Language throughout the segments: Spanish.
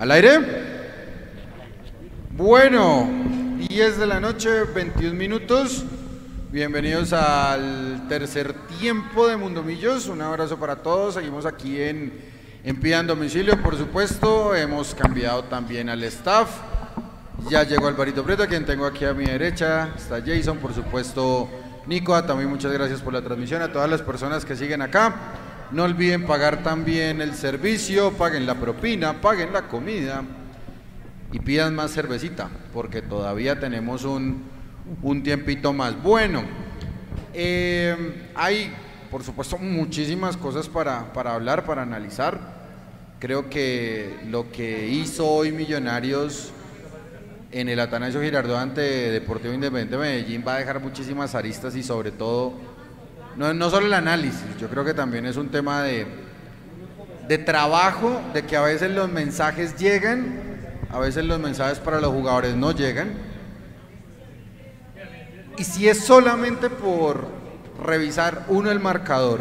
¿Al aire? Bueno, 10 de la noche, 21 minutos. Bienvenidos al tercer tiempo de Mundo Millos. Un abrazo para todos. Seguimos aquí en, en Domicilio, por supuesto. Hemos cambiado también al staff. Ya llegó Alvarito Prieto, quien tengo aquí a mi derecha. Está Jason, por supuesto. Nico, también muchas gracias por la transmisión. A todas las personas que siguen acá. No olviden pagar también el servicio, paguen la propina, paguen la comida y pidan más cervecita, porque todavía tenemos un, un tiempito más. Bueno, eh, hay, por supuesto, muchísimas cosas para, para hablar, para analizar. Creo que lo que hizo hoy Millonarios en el Atanasio Girardot ante Deportivo Independiente de Medellín va a dejar muchísimas aristas y sobre todo, no, no solo el análisis, yo creo que también es un tema de, de trabajo, de que a veces los mensajes llegan, a veces los mensajes para los jugadores no llegan. Y si es solamente por revisar uno el marcador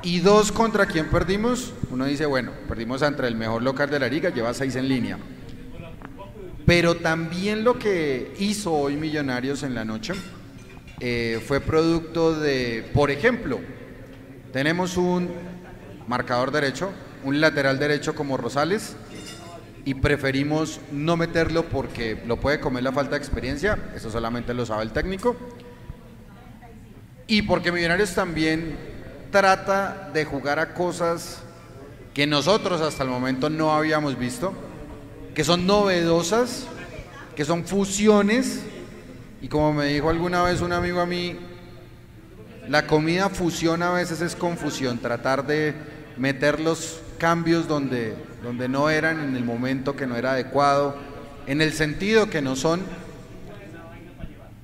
y dos contra quién perdimos, uno dice, bueno, perdimos ante el mejor local de la liga, lleva seis en línea. Pero también lo que hizo hoy Millonarios en la noche eh, fue producto de, por ejemplo, tenemos un marcador derecho, un lateral derecho como Rosales, y preferimos no meterlo porque lo puede comer la falta de experiencia, eso solamente lo sabe el técnico, y porque Millonarios también trata de jugar a cosas que nosotros hasta el momento no habíamos visto, que son novedosas, que son fusiones, y como me dijo alguna vez un amigo a mí, la comida fusión a veces es confusión, tratar de meter los cambios donde, donde no eran, en el momento que no era adecuado, en el sentido que no son.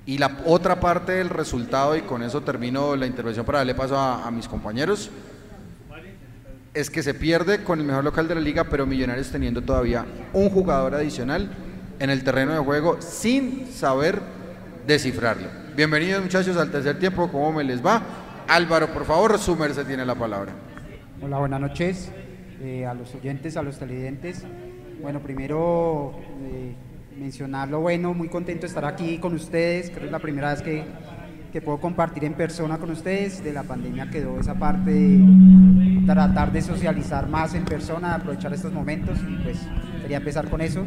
Y la otra parte del resultado, y con eso termino la intervención para darle paso a, a mis compañeros, es que se pierde con el mejor local de la liga, pero Millonarios teniendo todavía un jugador adicional en el terreno de juego sin saber descifrarlo. Bienvenidos muchachos al tercer tiempo, ¿cómo me les va? Álvaro, por favor, su merced tiene la palabra. Hola, buenas noches eh, a los oyentes, a los televidentes. Bueno, primero eh, mencionar lo bueno, muy contento de estar aquí con ustedes, creo que es la primera vez que, que puedo compartir en persona con ustedes. De la pandemia quedó esa parte de tratar de socializar más en persona, aprovechar estos momentos y pues quería empezar con eso.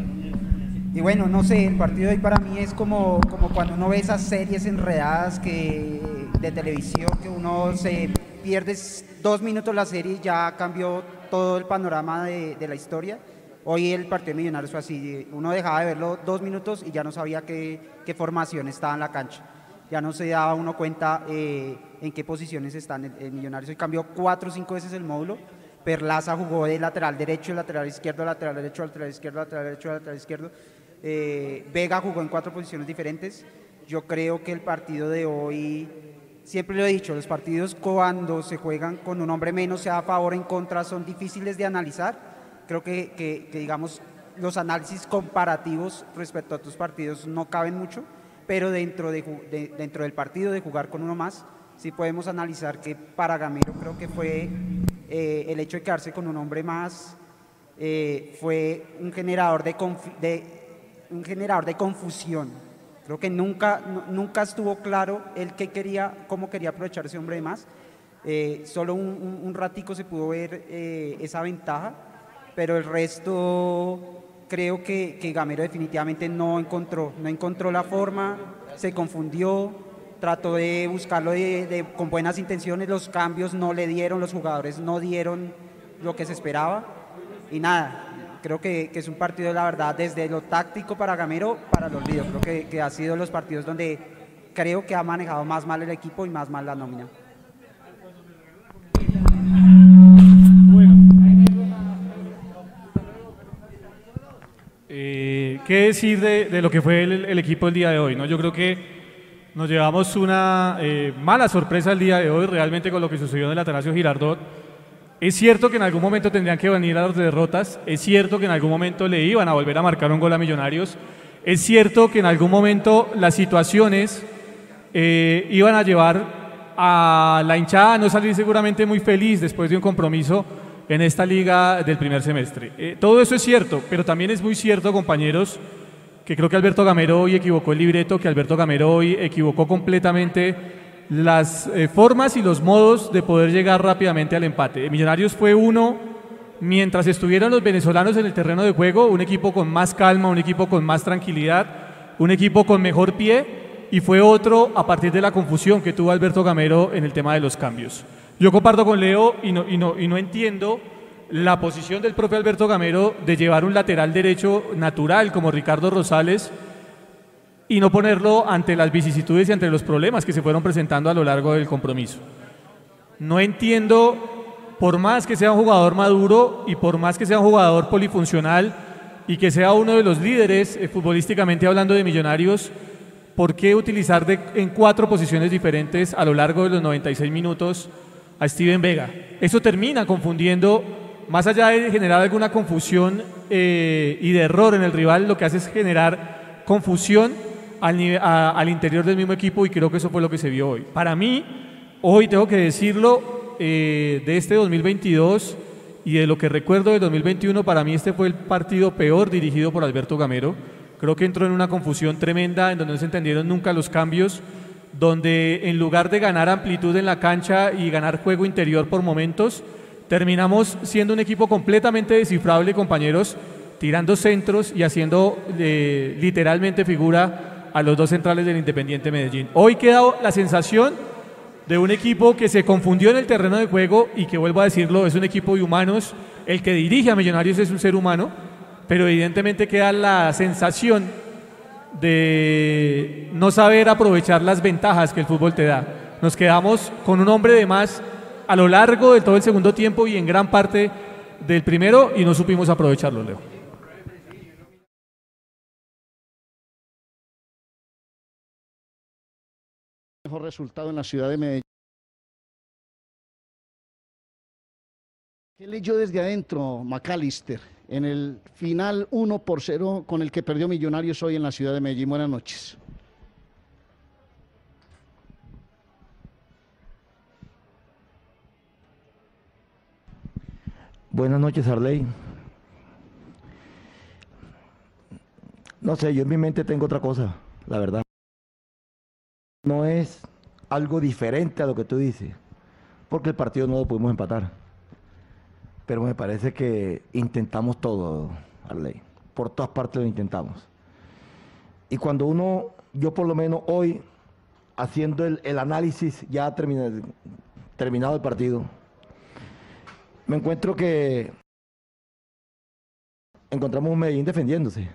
Y bueno, no sé, el partido de hoy para mí es como, como cuando uno ve esas series enredadas que, de televisión que uno se pierde dos minutos la serie y ya cambió todo el panorama de, de la historia. Hoy el partido de Millonarios fue así, uno dejaba de verlo dos minutos y ya no sabía qué, qué formación estaba en la cancha. Ya no se daba uno cuenta eh, en qué posiciones están el, el Millonarios. Hoy cambió cuatro o cinco veces el módulo. Perlaza jugó de lateral derecho, lateral izquierdo, lateral derecho, lateral izquierdo, lateral derecho, lateral izquierdo. Eh, Vega jugó en cuatro posiciones diferentes. Yo creo que el partido de hoy, siempre lo he dicho, los partidos cuando se juegan con un hombre menos, sea a favor o en contra, son difíciles de analizar. Creo que, digamos, los análisis comparativos respecto a otros partidos no caben mucho, pero dentro, de, de, dentro del partido de jugar con uno más, sí podemos analizar que para Gamero creo que fue eh, el hecho de quedarse con un hombre más, eh, fue un generador de, de un generador de confusión. Creo que nunca, nunca estuvo claro el qué quería, cómo quería aprovechar ese hombre de más. Eh, solo un, un, ratico se pudo ver eh, esa ventaja, pero el resto creo que, que, Gamero definitivamente no encontró, no encontró la forma, se confundió, trató de buscarlo de, con buenas intenciones, los cambios no le dieron, los jugadores no dieron lo que se esperaba y nada, creo que, que, es un partido, la verdad, desde lo táctico para Gamero, para el olvido. Creo que, que, ha sido los partidos donde creo que ha manejado más mal el equipo y más mal la nómina. Eh, ¿Qué decir de, de, lo que fue el, el, equipo el día de hoy? ¿no? Yo creo que nos llevamos una eh, mala sorpresa el día de hoy, realmente con lo que sucedió en el Atanasio Girardot es cierto que en algún momento tendrían que venir a las derrotas, es cierto que en algún momento le iban a volver a marcar un gol a Millonarios, es cierto que en algún momento las situaciones eh, iban a llevar a la hinchada no salir seguramente muy feliz después de un compromiso en esta liga del primer semestre. Eh, todo eso es cierto, pero también es muy cierto, compañeros, que creo que Alberto Gamero hoy equivocó el libreto, que Alberto Gamero hoy equivocó completamente las eh, formas y los modos de poder llegar rápidamente al empate. Millonarios fue uno, mientras estuvieron los venezolanos en el terreno de juego, un equipo con más calma, un equipo con más tranquilidad, un equipo con mejor pie, y fue otro a partir de la confusión que tuvo Alberto Gamero en el tema de los cambios. Yo comparto con Leo y no, y no, y no entiendo la posición del propio Alberto Gamero de llevar un lateral derecho natural como Ricardo Rosales y no ponerlo ante las vicisitudes y ante los problemas que se fueron presentando a lo largo del compromiso. No entiendo, por más que sea un jugador maduro y por más que sea un jugador polifuncional y que sea uno de los líderes eh, futbolísticamente hablando de millonarios, ¿por qué utilizar en cuatro posiciones diferentes a lo largo de los 96 minutos a Steven Vega? Eso termina confundiendo, más allá de generar alguna confusión eh, y de error en el rival, lo que hace es generar confusión al, interior del mismo equipo y creo que eso fue lo que se vio hoy. Para mí, hoy tengo que decirlo, eh, de este 2022 y de lo que recuerdo del 2021, para mí este fue el partido peor dirigido por Alberto Gamero. Creo que entró en una confusión tremenda en donde no se entendieron nunca los cambios, donde en lugar de ganar amplitud en la cancha y ganar juego interior por momentos, terminamos siendo un equipo completamente descifrable, compañeros, tirando centros y haciendo eh, literalmente figura a los dos centrales del Independiente Medellín. Hoy queda la sensación de un equipo que se confundió en el terreno de juego y que vuelvo a decirlo, es un equipo de humanos. El que dirige a Millonarios es un ser humano, pero evidentemente queda la sensación de no saber aprovechar las ventajas que el fútbol te da. Nos quedamos con un hombre de más a lo largo de todo el segundo tiempo y en gran parte del primero y no supimos aprovecharlo, Leo. Resultado en la ciudad de Medellín. ¿Qué leyó desde adentro McAllister en el final 1 por 0 con el que perdió Millonarios hoy en la ciudad de Medellín? Buenas noches. Buenas noches, Arley. No sé, yo en mi mente tengo otra cosa, la verdad no es algo diferente a lo que tú dices, porque el partido no lo pudimos empatar. Pero me parece que intentamos todo, Arley. Por todas partes lo intentamos. Y cuando uno, yo por lo menos hoy, haciendo el, análisis ya terminado, terminado el partido, me encuentro que encontramos un Medellín defendiéndose.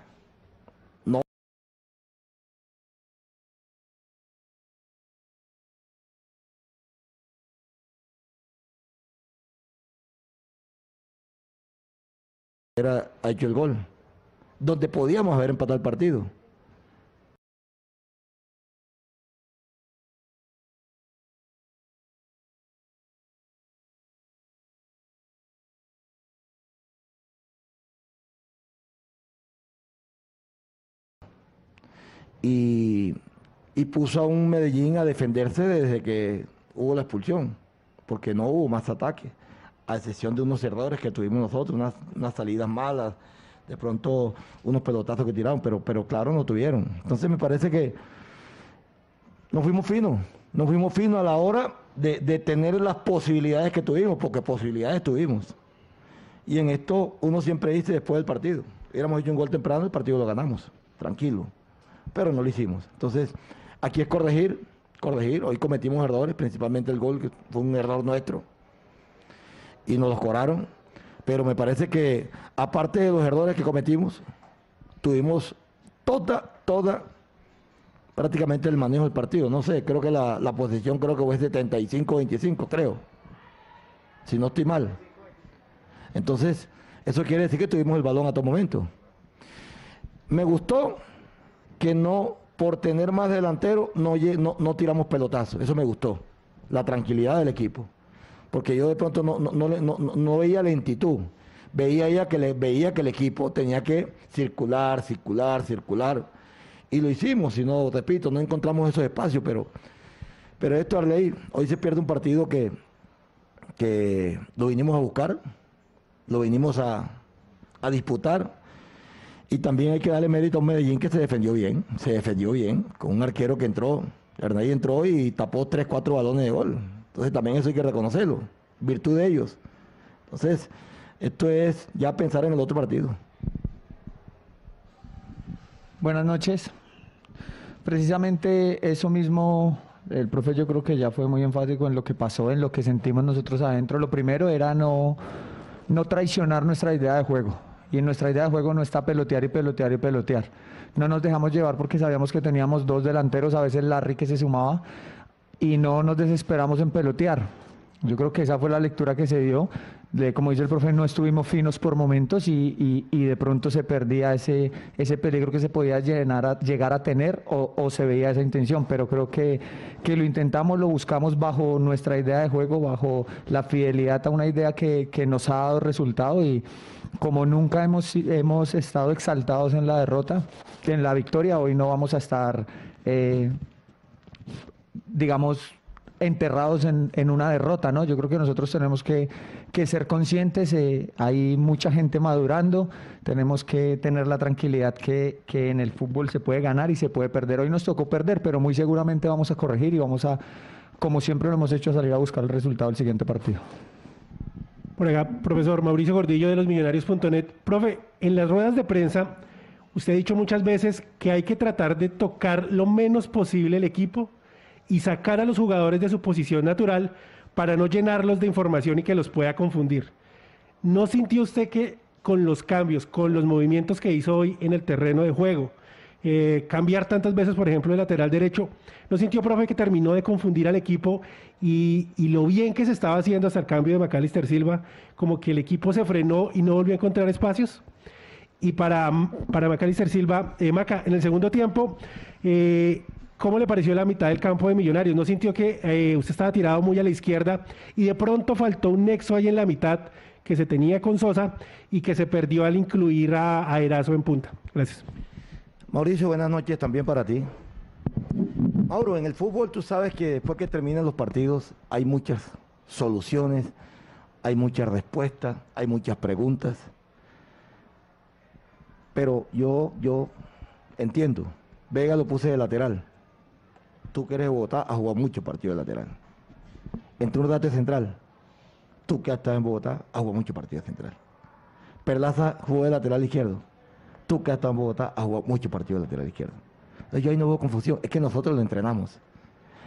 Ha hecho el gol, donde podíamos haber empatado el partido. Y, y, puso a un Medellín a defenderse desde que hubo la expulsión, porque no hubo más ataques a excepción de unos errores que tuvimos nosotros, unas, salidas malas, de pronto unos pelotazos que tiraron, pero, pero claro, no tuvieron. Entonces me parece que nos fuimos finos, nos fuimos finos a la hora de, de tener las posibilidades que tuvimos, porque posibilidades tuvimos. Y en esto uno siempre dice después del partido, hubiéramos hecho un gol temprano, el partido lo ganamos, tranquilo, pero no lo hicimos. Entonces, aquí es corregir, corregir, hoy cometimos errores, principalmente el gol, que fue un error nuestro y nos los cobraron. Pero me parece que, aparte de los errores que cometimos, tuvimos toda, toda, prácticamente el manejo del partido. No sé, creo que la, la posición creo que fue 75-25, creo. Si no estoy mal. Entonces, eso quiere decir que tuvimos el balón a todo momento. Me gustó que no, por tener más delantero, no, no, no tiramos pelotazos. Eso me gustó. La tranquilidad del equipo porque yo de pronto no, no, no, no veía lentitud, veía ya que le, veía que el equipo tenía que circular, circular, circular, y lo hicimos, si no, repito, no encontramos esos espacios, pero, pero esto, Arley, hoy se pierde un partido que, que lo vinimos a buscar, lo vinimos a, a disputar. Y también hay que darle mérito a un Medellín que se defendió bien, se defendió bien, con un arquero que entró, Hernán entró y tapó tres, cuatro balones de gol. Entonces también eso hay que reconocerlo, virtud de ellos. Entonces, esto es ya pensar en el otro partido. Buenas noches. Precisamente eso mismo, el profe yo creo que ya fue muy enfático en lo que pasó, en lo que sentimos nosotros adentro. Lo primero era no, no traicionar nuestra idea de juego. Y en nuestra idea de juego no está pelotear y pelotear y pelotear. No nos dejamos llevar porque sabíamos que teníamos dos delanteros, a veces Larry que se sumaba, y no nos desesperamos en pelotear. Yo creo que esa fue la lectura que se dio. Como dice el profe, no estuvimos finos por momentos y, y, de pronto se perdía ese, ese peligro que se podía llenar a, llegar a tener o, o, se veía esa intención, pero creo que, que, lo intentamos, lo buscamos bajo nuestra idea de juego, bajo la fidelidad a una idea que, que nos ha dado resultado. Y como nunca hemos, hemos estado exaltados en la derrota, en la victoria, hoy no vamos a estar, eh, digamos, enterrados en, en, una derrota, ¿no? Yo creo que nosotros tenemos que, que ser conscientes, eh, hay mucha gente madurando, tenemos que tener la tranquilidad que, que, en el fútbol se puede ganar y se puede perder. Hoy nos tocó perder, pero muy seguramente vamos a corregir y vamos a, como siempre lo hemos hecho, salir a buscar el resultado del siguiente partido. Por acá, profesor Mauricio Gordillo de los Millonarios.net. Profe, en las ruedas de prensa, usted ha dicho muchas veces que hay que tratar de tocar lo menos posible el equipo y sacar a los jugadores de su posición natural para no llenarlos de información y que los pueda confundir. ¿No sintió usted que con los cambios, con los movimientos que hizo hoy en el terreno de juego, eh, cambiar tantas veces, por ejemplo, el lateral derecho, ¿no sintió, profe, que terminó de confundir al equipo y, y, lo bien que se estaba haciendo hasta el cambio de Macalister Silva, como que el equipo se frenó y no volvió a encontrar espacios? Y para, para Macalister Silva, eh, Maca, en el segundo tiempo, eh, ¿Cómo le pareció la mitad del campo de Millonarios? ¿No sintió que eh, usted estaba tirado muy a la izquierda y de pronto faltó un nexo ahí en la mitad que se tenía con Sosa y que se perdió al incluir a, a en punta? Gracias. Mauricio, buenas noches también para ti. Mauro, en el fútbol tú sabes que después que terminan los partidos hay muchas soluciones, hay muchas respuestas, hay muchas preguntas. Pero yo, yo entiendo. Vega lo puse de lateral tú que eres de Bogotá, has jugado muchos partidos de lateral. Entró un date central. Tú que has estado en Bogotá, has jugado muchos partidos de central. Perlaza jugó de lateral izquierdo. Tú que has estado en Bogotá, has jugado muchos partidos de lateral izquierdo. Entonces yo ahí no veo confusión. Es que nosotros lo entrenamos.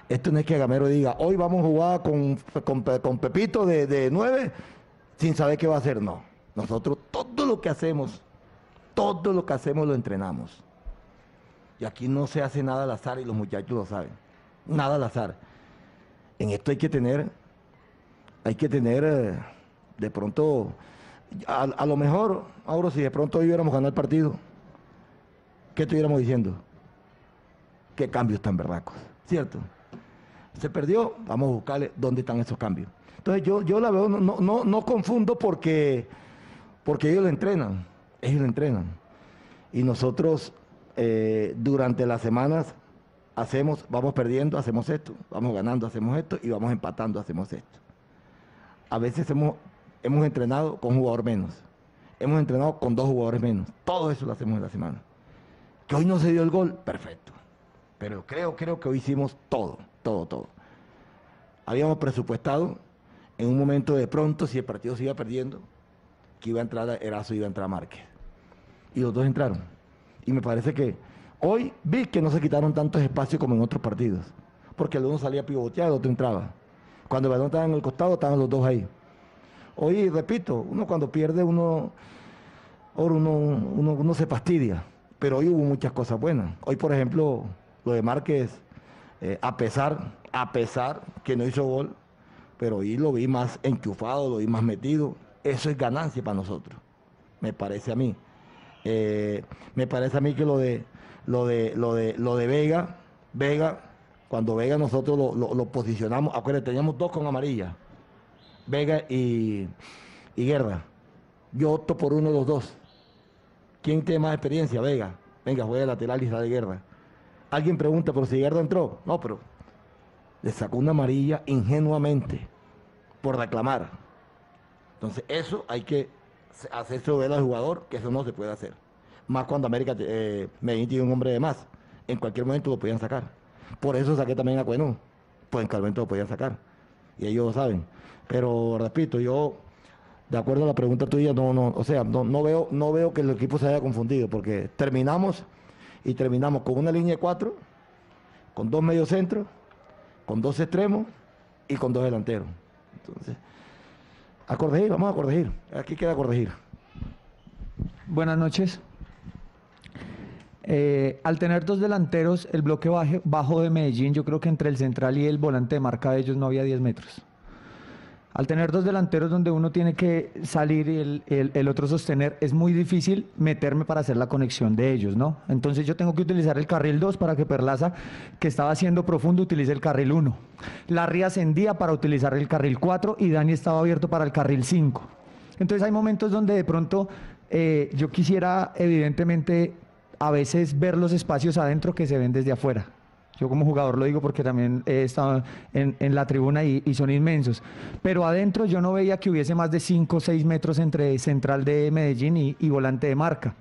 Esto no es que Gamero diga, hoy vamos a jugar con, con, con Pepito de, de 9 sin saber qué va a hacer. No. Nosotros todo lo que hacemos, todo lo que hacemos lo entrenamos. Y aquí no se hace nada al azar y los muchachos lo saben. Nada al azar. En esto hay que tener, hay que tener eh, de pronto, a, lo mejor, ahora si de pronto hoy hubiéramos ganado el partido, ¿qué estuviéramos diciendo? ¿Qué cambios tan berracos? ¿Cierto? Se perdió, vamos a buscarle dónde están esos cambios. Entonces yo, yo la veo, no, no, no confundo porque, porque ellos lo entrenan, ellos lo entrenan. Y nosotros eh, durante las semanas hacemos, vamos perdiendo, hacemos esto, vamos ganando, hacemos esto y vamos empatando, hacemos esto. A veces hemos, hemos entrenado con un jugador menos, hemos entrenado con dos jugadores menos, todo eso lo hacemos en la semana. Que hoy no se dio el gol, perfecto. Pero creo, creo que hoy hicimos todo, todo, todo. Habíamos presupuestado en un momento de pronto, si el partido se iba perdiendo, que iba a entrar Erazo iba a entrar Márquez. Y los dos entraron y me parece que hoy vi que no se quitaron tantos espacios como en otros partidos. Porque el uno salía pivoteado, el otro entraba. Cuando el balón estaba en el costado, estaban los dos ahí. Hoy, repito, uno cuando pierde, uno, uno, uno, uno se fastidia. Pero hoy hubo muchas cosas buenas. Hoy, por ejemplo, lo de Márquez, eh, a pesar, a pesar que no hizo gol, pero hoy lo vi más enchufado, lo vi más metido. Eso es ganancia para nosotros, me parece a mí. Eh, me parece a mí que lo de lo de lo de lo de Vega, Vega, cuando Vega nosotros lo, posicionamos, acuérdense, teníamos dos con amarilla, Vega y, y Guerra. Yo opto por uno de los dos. ¿Quién tiene más experiencia? Vega. Venga, juega lateral y sale de guerra. Alguien pregunta, pero si Guerra entró. No, pero le sacó una amarilla ingenuamente por reclamar. Entonces, eso hay que hacerse ver al jugador, que eso no se puede hacer. Más cuando América eh, Medellín tiene un hombre de más. En cualquier momento lo podían sacar. Por eso saqué también a Cueno. Pues en cualquier momento lo podían sacar. Y ellos lo saben. Pero repito, yo, de acuerdo a la pregunta tuya, no, no, o sea, no, no veo, no veo que el equipo se haya confundido, porque terminamos y terminamos con una línea de cuatro, con dos mediocentros, con dos extremos y con dos delanteros. Entonces, a vamos a corregir. Aquí queda corregir. Buenas noches. Eh, al tener dos delanteros, el bloque bajo de Medellín, yo creo que entre el central y el volante de marca de ellos no había 10 metros. Al tener dos delanteros donde uno tiene que salir y el, otro sostener, es muy difícil meterme para hacer la conexión de ellos, ¿no? Entonces yo tengo que utilizar el carril 2 para que Perlaza, que estaba haciendo profundo, utilice el carril 1. Larry ascendía para utilizar el carril 4 y Dani estaba abierto para el carril 5. Entonces hay momentos donde de pronto eh, yo quisiera evidentemente a veces ver los espacios adentro que se ven desde afuera. Yo como jugador lo digo porque también he estado en, la tribuna y, son inmensos. Pero adentro yo no veía que hubiese más de 5 o 6 metros entre central de Medellín y, volante de marca.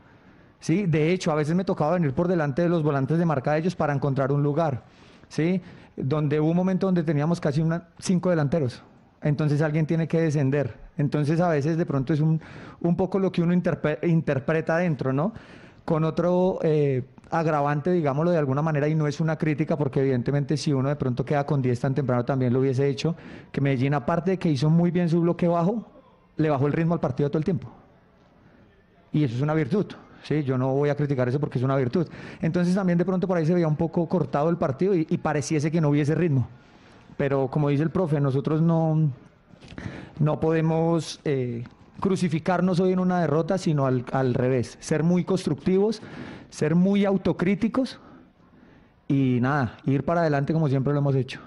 ¿Sí? De hecho, a veces me tocaba venir por delante de los volantes de marca de ellos para encontrar un lugar. ¿sí? Donde hubo un momento donde teníamos casi una, cinco delanteros. Entonces alguien tiene que descender. Entonces a veces de pronto es un, un poco lo que uno interpreta adentro, ¿no? Con otro eh, agravante, digámoslo de alguna manera, y no es una crítica, porque evidentemente si uno de pronto queda con 10 tan temprano también lo hubiese hecho, que Medellín, aparte de que hizo muy bien su bloque bajo, le bajó el ritmo al partido todo el tiempo. Y eso es una virtud. Sí, yo no voy a criticar eso porque es una virtud. Entonces también de pronto por ahí se veía un poco cortado el partido y, pareciese que no hubiese ritmo. Pero como dice el profe, nosotros no, no podemos eh, crucificarnos hoy en una derrota, sino al, al revés, ser muy constructivos, ser muy autocríticos y nada, ir para adelante como siempre lo hemos hecho.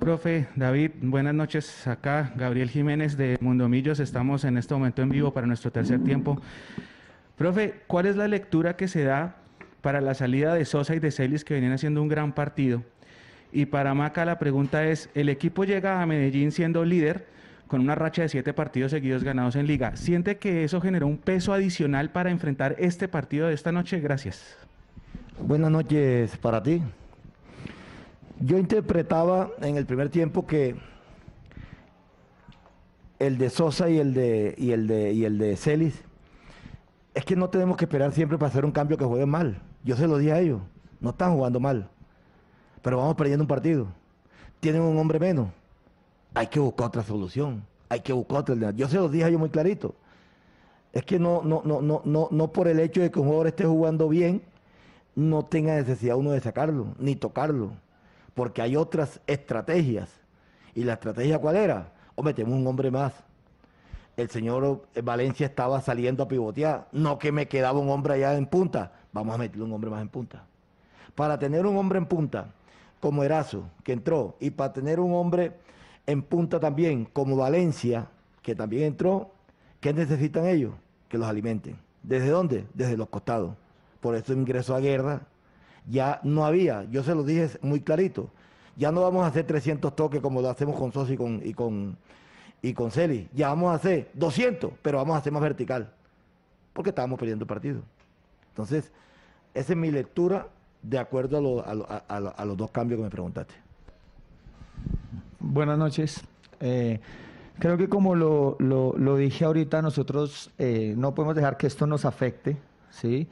Profe David, buenas noches. Acá Gabriel Jiménez de Mundomillos. Estamos en este momento en vivo para nuestro tercer tiempo. Profe, ¿cuál es la lectura que se da para la salida de Sosa y de Celis que venían haciendo un gran partido? Y para Maca la pregunta es, ¿el equipo llega a Medellín siendo líder? Con una racha de siete partidos seguidos ganados en liga. ¿Siente que eso generó un peso adicional para enfrentar este partido de esta noche? Gracias. Buenas noches para ti. Yo interpretaba en el primer tiempo que el de Sosa y el de, y el de, y el de Celis, es que no tenemos que esperar siempre para hacer un cambio que juegue mal. Yo se lo dije a ellos, no están jugando mal, pero vamos perdiendo un partido. Tienen un hombre menos hay que buscar otra solución, hay que buscar otra Yo se los dije yo muy clarito. Es que no, no, no, no, no, no por el hecho de que un jugador esté jugando bien, no tenga necesidad uno de sacarlo, ni tocarlo. Porque hay otras estrategias. ¿Y la estrategia cuál era? O metemos un hombre más. El señor Valencia estaba saliendo a pivotear. No que me quedaba un hombre allá en punta. Vamos a meterle un hombre más en punta. Para tener un hombre en punta, como Erazo, que entró, y para tener un hombre en punta también, como Valencia, que también entró, ¿qué necesitan ellos? Que los alimenten. ¿Desde dónde? Desde los costados. Por eso ingresó a guerra. Ya no había, yo se lo dije muy clarito, ya no vamos a hacer 300 toques como lo hacemos con Sosi y con, y con, y con Celi. Ya vamos a hacer 200, pero vamos a hacer más vertical. Porque estábamos perdiendo partido. Entonces, esa es mi lectura de acuerdo a los dos cambios que me preguntaste. Buenas noches. Eh, creo que como lo, lo, dije ahorita, nosotros eh, no podemos dejar que esto nos afecte, ¿sí?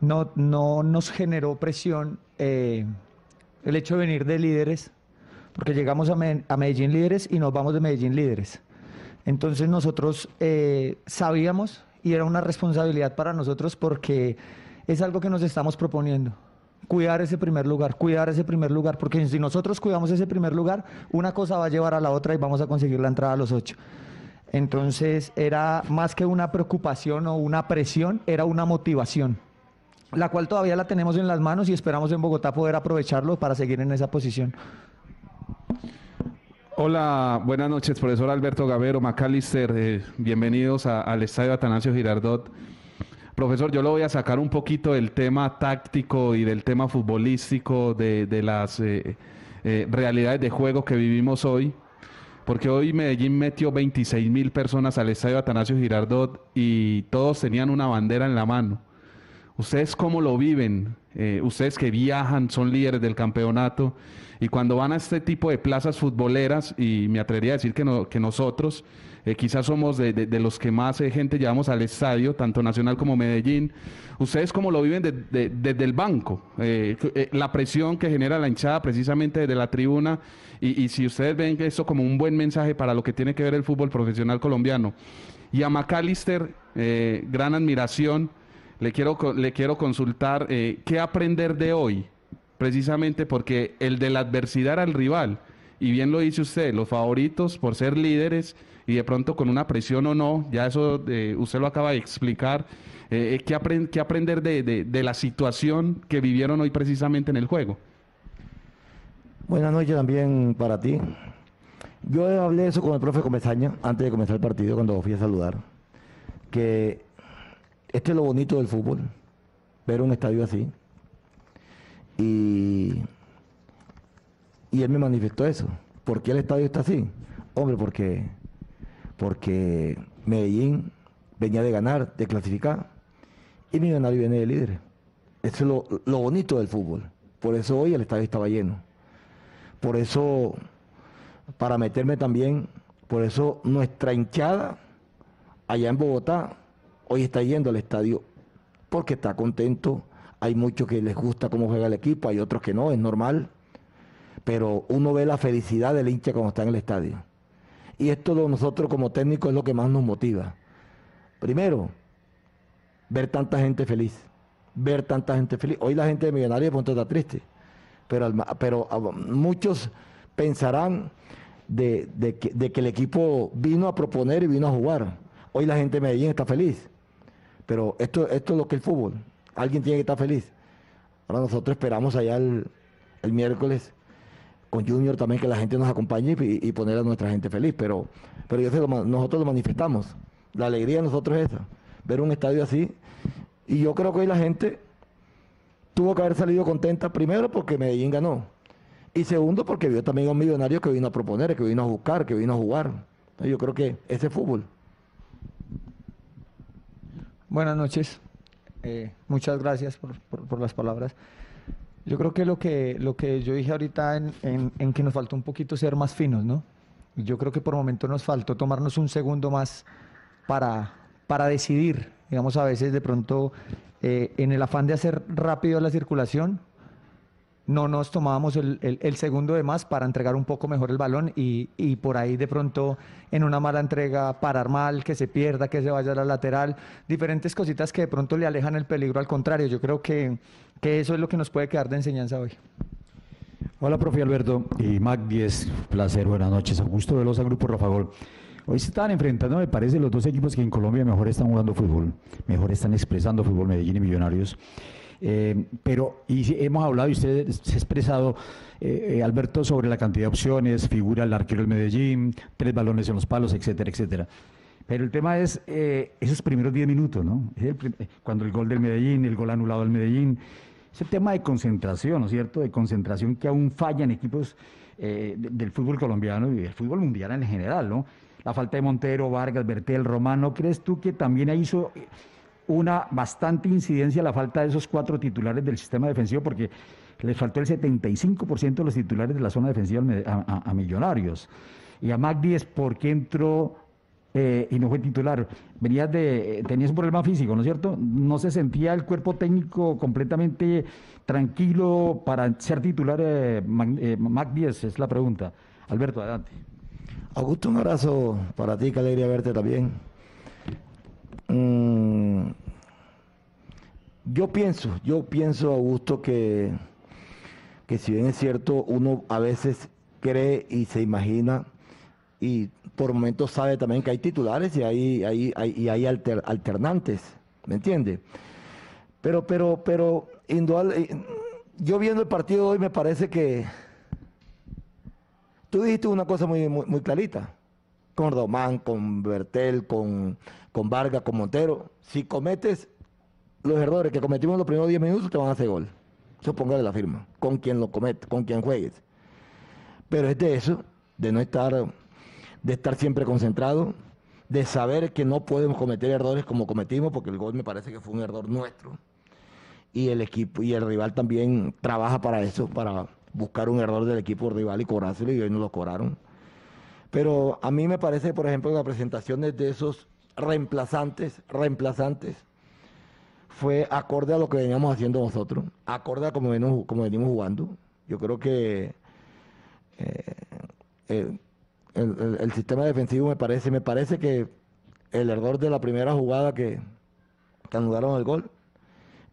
No, no nos generó presión eh, el hecho de venir de líderes, porque llegamos a, a, Medellín líderes y nos vamos de Medellín líderes. Entonces nosotros sabíamos y era una responsabilidad para nosotros porque es algo que nos estamos proponiendo cuidar ese primer lugar, cuidar ese primer lugar, porque si nosotros cuidamos ese primer lugar, una cosa va a llevar a la otra y vamos a conseguir la entrada a los ocho. Entonces era más que una preocupación o una presión, era una motivación, la cual todavía la tenemos en las manos y esperamos en Bogotá poder aprovecharlo para seguir en esa posición. Hola, buenas noches, profesor Alberto Gavero, Macalister, eh, bienvenidos al Estadio Atanasio Girardot. Profesor, yo lo voy a sacar un poquito del tema táctico y del tema futbolístico, de, las eh, eh, realidades de juego que vivimos hoy. porque hoy Medellín metió 26 mil personas al estadio Atanasio Girardot y todos tenían una bandera en la mano. ¿Ustedes cómo lo viven? Eh, ustedes que viajan, son líderes del campeonato y cuando van a este tipo de plazas futboleras, y me atrevería a decir que, no, que nosotros eh, quizás somos de, de, los que más eh, gente llevamos al estadio, tanto Nacional como Medellín, ¿ustedes cómo lo viven desde el banco? la presión que genera la hinchada precisamente desde la tribuna y, y si ustedes ven eso como un buen mensaje para lo que tiene que ver el fútbol profesional colombiano. Y a McAllister, gran admiración le quiero, le quiero consultar eh, qué aprender de hoy, precisamente porque el de la adversidad al rival, y bien lo dice usted, los favoritos por ser líderes y de pronto con una presión o no, ya eso eh, usted lo acaba de explicar, eh, ¿qué, qué, aprender de, de, la situación que vivieron hoy precisamente en el juego? Buenas noches también para ti. Yo hablé eso con el profe Comesaña antes de comenzar el partido cuando fui a saludar, que este es lo bonito del fútbol, ver un estadio así. Y, él me manifestó eso. ¿Por qué el estadio está así? Hombre, porque, porque Medellín venía de ganar, de clasificar, y Millonario viene de líder. Eso es lo, lo bonito del fútbol. Por eso hoy el estadio estaba lleno. Por eso, para meterme también, por eso nuestra hinchada allá en Bogotá hoy está yendo al estadio porque está contento. Hay muchos que les gusta cómo juega el equipo, hay otros que no, es normal. Pero uno ve la felicidad del hincha cuando está en el estadio. Y esto de nosotros como técnicos es lo que más nos motiva. Primero, ver tanta gente feliz. Ver tanta gente feliz. Hoy la gente de Millonarios de pronto está triste. Pero, pero ah, muchos pensarán de, que, de que el equipo vino a proponer y vino a jugar. Hoy la gente de Medellín está feliz. Pero esto, esto es lo que es el fútbol. Alguien tiene que estar feliz. Ahora nosotros esperamos allá el, miércoles con Junior también que la gente nos acompañe y, poner a nuestra gente feliz. Pero, pero yo sé, nosotros lo manifestamos. La alegría de nosotros es esa. Ver un estadio así. Y yo creo que hoy la gente tuvo que haber salido contenta primero porque Medellín ganó. Y segundo porque vio también a un millonario que vino a proponer, que vino a buscar, que vino a jugar. Yo creo que ese es fútbol. Buenas noches. Eh, muchas gracias por, las palabras. Yo creo que lo que, lo que yo dije ahorita en, en, que nos faltó un poquito ser más finos, ¿no? Yo creo que por momento nos faltó tomarnos un segundo más para, para decidir. Digamos, a veces de pronto, eh, en el afán de hacer rápido la circulación, no nos tomábamos el, segundo de más para entregar un poco mejor el balón y, por ahí de pronto en una mala entrega parar mal, que se pierda, que se vaya a la lateral, diferentes cositas que de pronto le alejan el peligro al contrario. Yo creo que, que eso es lo que nos puede quedar de enseñanza hoy. Hola, profe Alberto y Mac 10, placer, buenas noches. Augusto Velosa, Grupo Rafagol. Hoy se están enfrentando, me parece, los dos equipos que en Colombia mejor están jugando fútbol, mejor están expresando fútbol, Medellín y Millonarios. Eh, pero y hemos hablado y usted se ha expresado, eh, eh, Alberto, sobre la cantidad de opciones, figura el arquero del Medellín, tres balones en los palos, etcétera, etcétera. Pero el tema es esos primeros diez minutos, ¿no? cuando el gol del Medellín, el gol anulado del Medellín. Ese tema de concentración, ¿no es cierto? De concentración que aún falla en equipos del fútbol colombiano y del fútbol mundial en general, ¿no? La falta de Montero, Vargas, Bertel, Romano. ¿Crees tú que también hizo una bastante incidencia la falta de esos cuatro titulares del sistema defensivo porque les faltó el 75% de los titulares de la zona defensiva a, Millonarios. Y a 10, ¿por qué entró eh, y no fue titular? Venías de, tenías un problema físico, ¿no es cierto? ¿No se sentía el cuerpo técnico completamente tranquilo para ser titular eh, eh Mac 10? Es la pregunta. Alberto, adelante. Augusto, un abrazo para ti, qué alegría verte también. Mm, yo pienso, yo pienso, Augusto, que, que si bien es cierto, uno a veces cree y se imagina y por momentos sabe también que hay titulares y hay, hay, y hay alternantes, ¿me entiende? Pero, pero, pero, indudable, eh, yo viendo el partido hoy me parece que tú dijiste una cosa muy, muy, muy clarita, con Román, con Bertel, con con Vargas, con Montero. Si cometes los errores que cometimos en los primeros 10 minutos, te van a hacer gol. Eso póngale la firma, con quien lo comete, con quien juegues. Pero es de eso, de no estar de estar siempre concentrado, de saber que no podemos cometer errores como cometimos, porque el gol me parece que fue un error nuestro. Y el equipo y el rival también trabaja para eso, para buscar un error del equipo rival y cobrárselo, y hoy no lo cobraron. Pero a mí me parece, por ejemplo, la presentación de esos reemplazantes, reemplazantes, fue acorde a lo que veníamos haciendo nosotros, acorde a como venimos, como venimos jugando. Yo creo que eh, el, sistema defensivo me parece, me parece que el error de la primera jugada que, que anularon el gol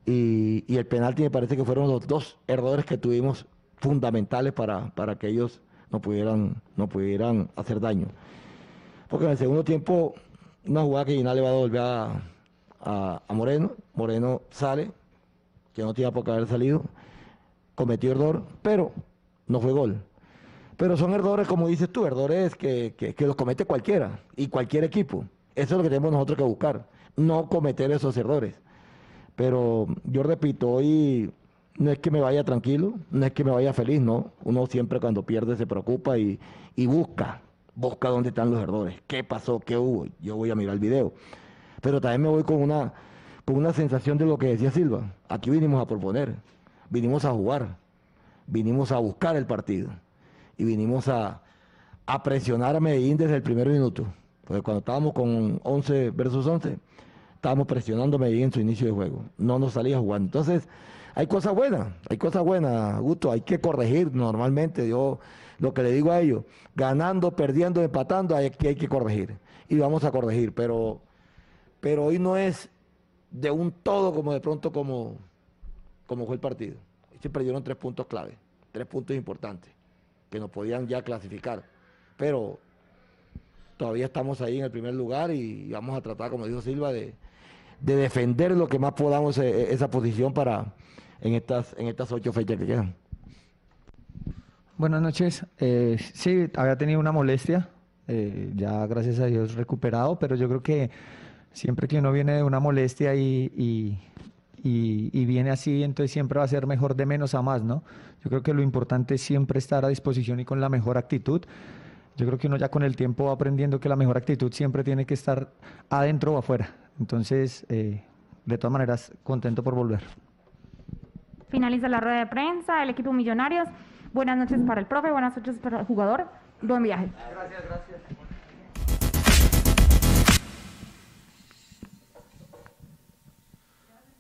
y, el penalti me parece que fueron los dos errores que tuvimos fundamentales para, para que ellos no pudieran, no pudieran hacer daño. Porque en el segundo tiempo, una jugada que Ginal le va a devolver a, a, Moreno, Moreno sale, que no tiene por qué haber salido, cometió error, pero no fue gol. Pero son errores, como dices tú, errores que, que, los comete cualquiera y cualquier equipo. Eso es lo que tenemos nosotros que buscar, no cometer esos errores. Pero yo repito, hoy no es que me vaya tranquilo, no es que me vaya feliz, no. Uno siempre cuando pierde se preocupa y, y busca, busca dónde están los errores, qué pasó, qué hubo. Yo voy a mirar el video. Pero también me voy con una, con una sensación de lo que decía Silva. Aquí vinimos a proponer, vinimos a jugar, vinimos a buscar el partido y vinimos a, presionar a Medellín desde el primer minuto. Porque cuando estábamos con 11 versus 11, estábamos presionando a Medellín en su inicio de juego. No nos salía jugando. Entonces, hay cosas buenas, hay cosas buenas, Gusto, hay que corregir normalmente. Yo lo que le digo a ellos, ganando, perdiendo, empatando, aquí hay que corregir. Y vamos a corregir, pero, pero hoy no es de un todo como de pronto como, como fue el partido. Se perdieron tres puntos clave, tres puntos importantes que nos podían ya clasificar. Pero todavía estamos ahí en el primer lugar y vamos a tratar, como dijo Silva, de, defender lo que más podamos eh, esa posición para en estas, en estas ocho fechas que quedan. Buenas noches. Eh, sí, había tenido una molestia, eh, ya gracias a Dios recuperado, pero yo creo que siempre que uno viene de una molestia y, y, viene así, entonces siempre va a ser mejor de menos a más, ¿no? Yo creo que lo importante es siempre estar a disposición y con la mejor actitud. Yo creo que uno ya con el tiempo va aprendiendo que la mejor actitud siempre tiene que estar adentro o afuera. Entonces, eh, de todas maneras, contento por volver. Finaliza la rueda de prensa, el equipo Millonarios. Buenas noches para el profe, buenas noches para el jugador. Buen viaje. Gracias, gracias.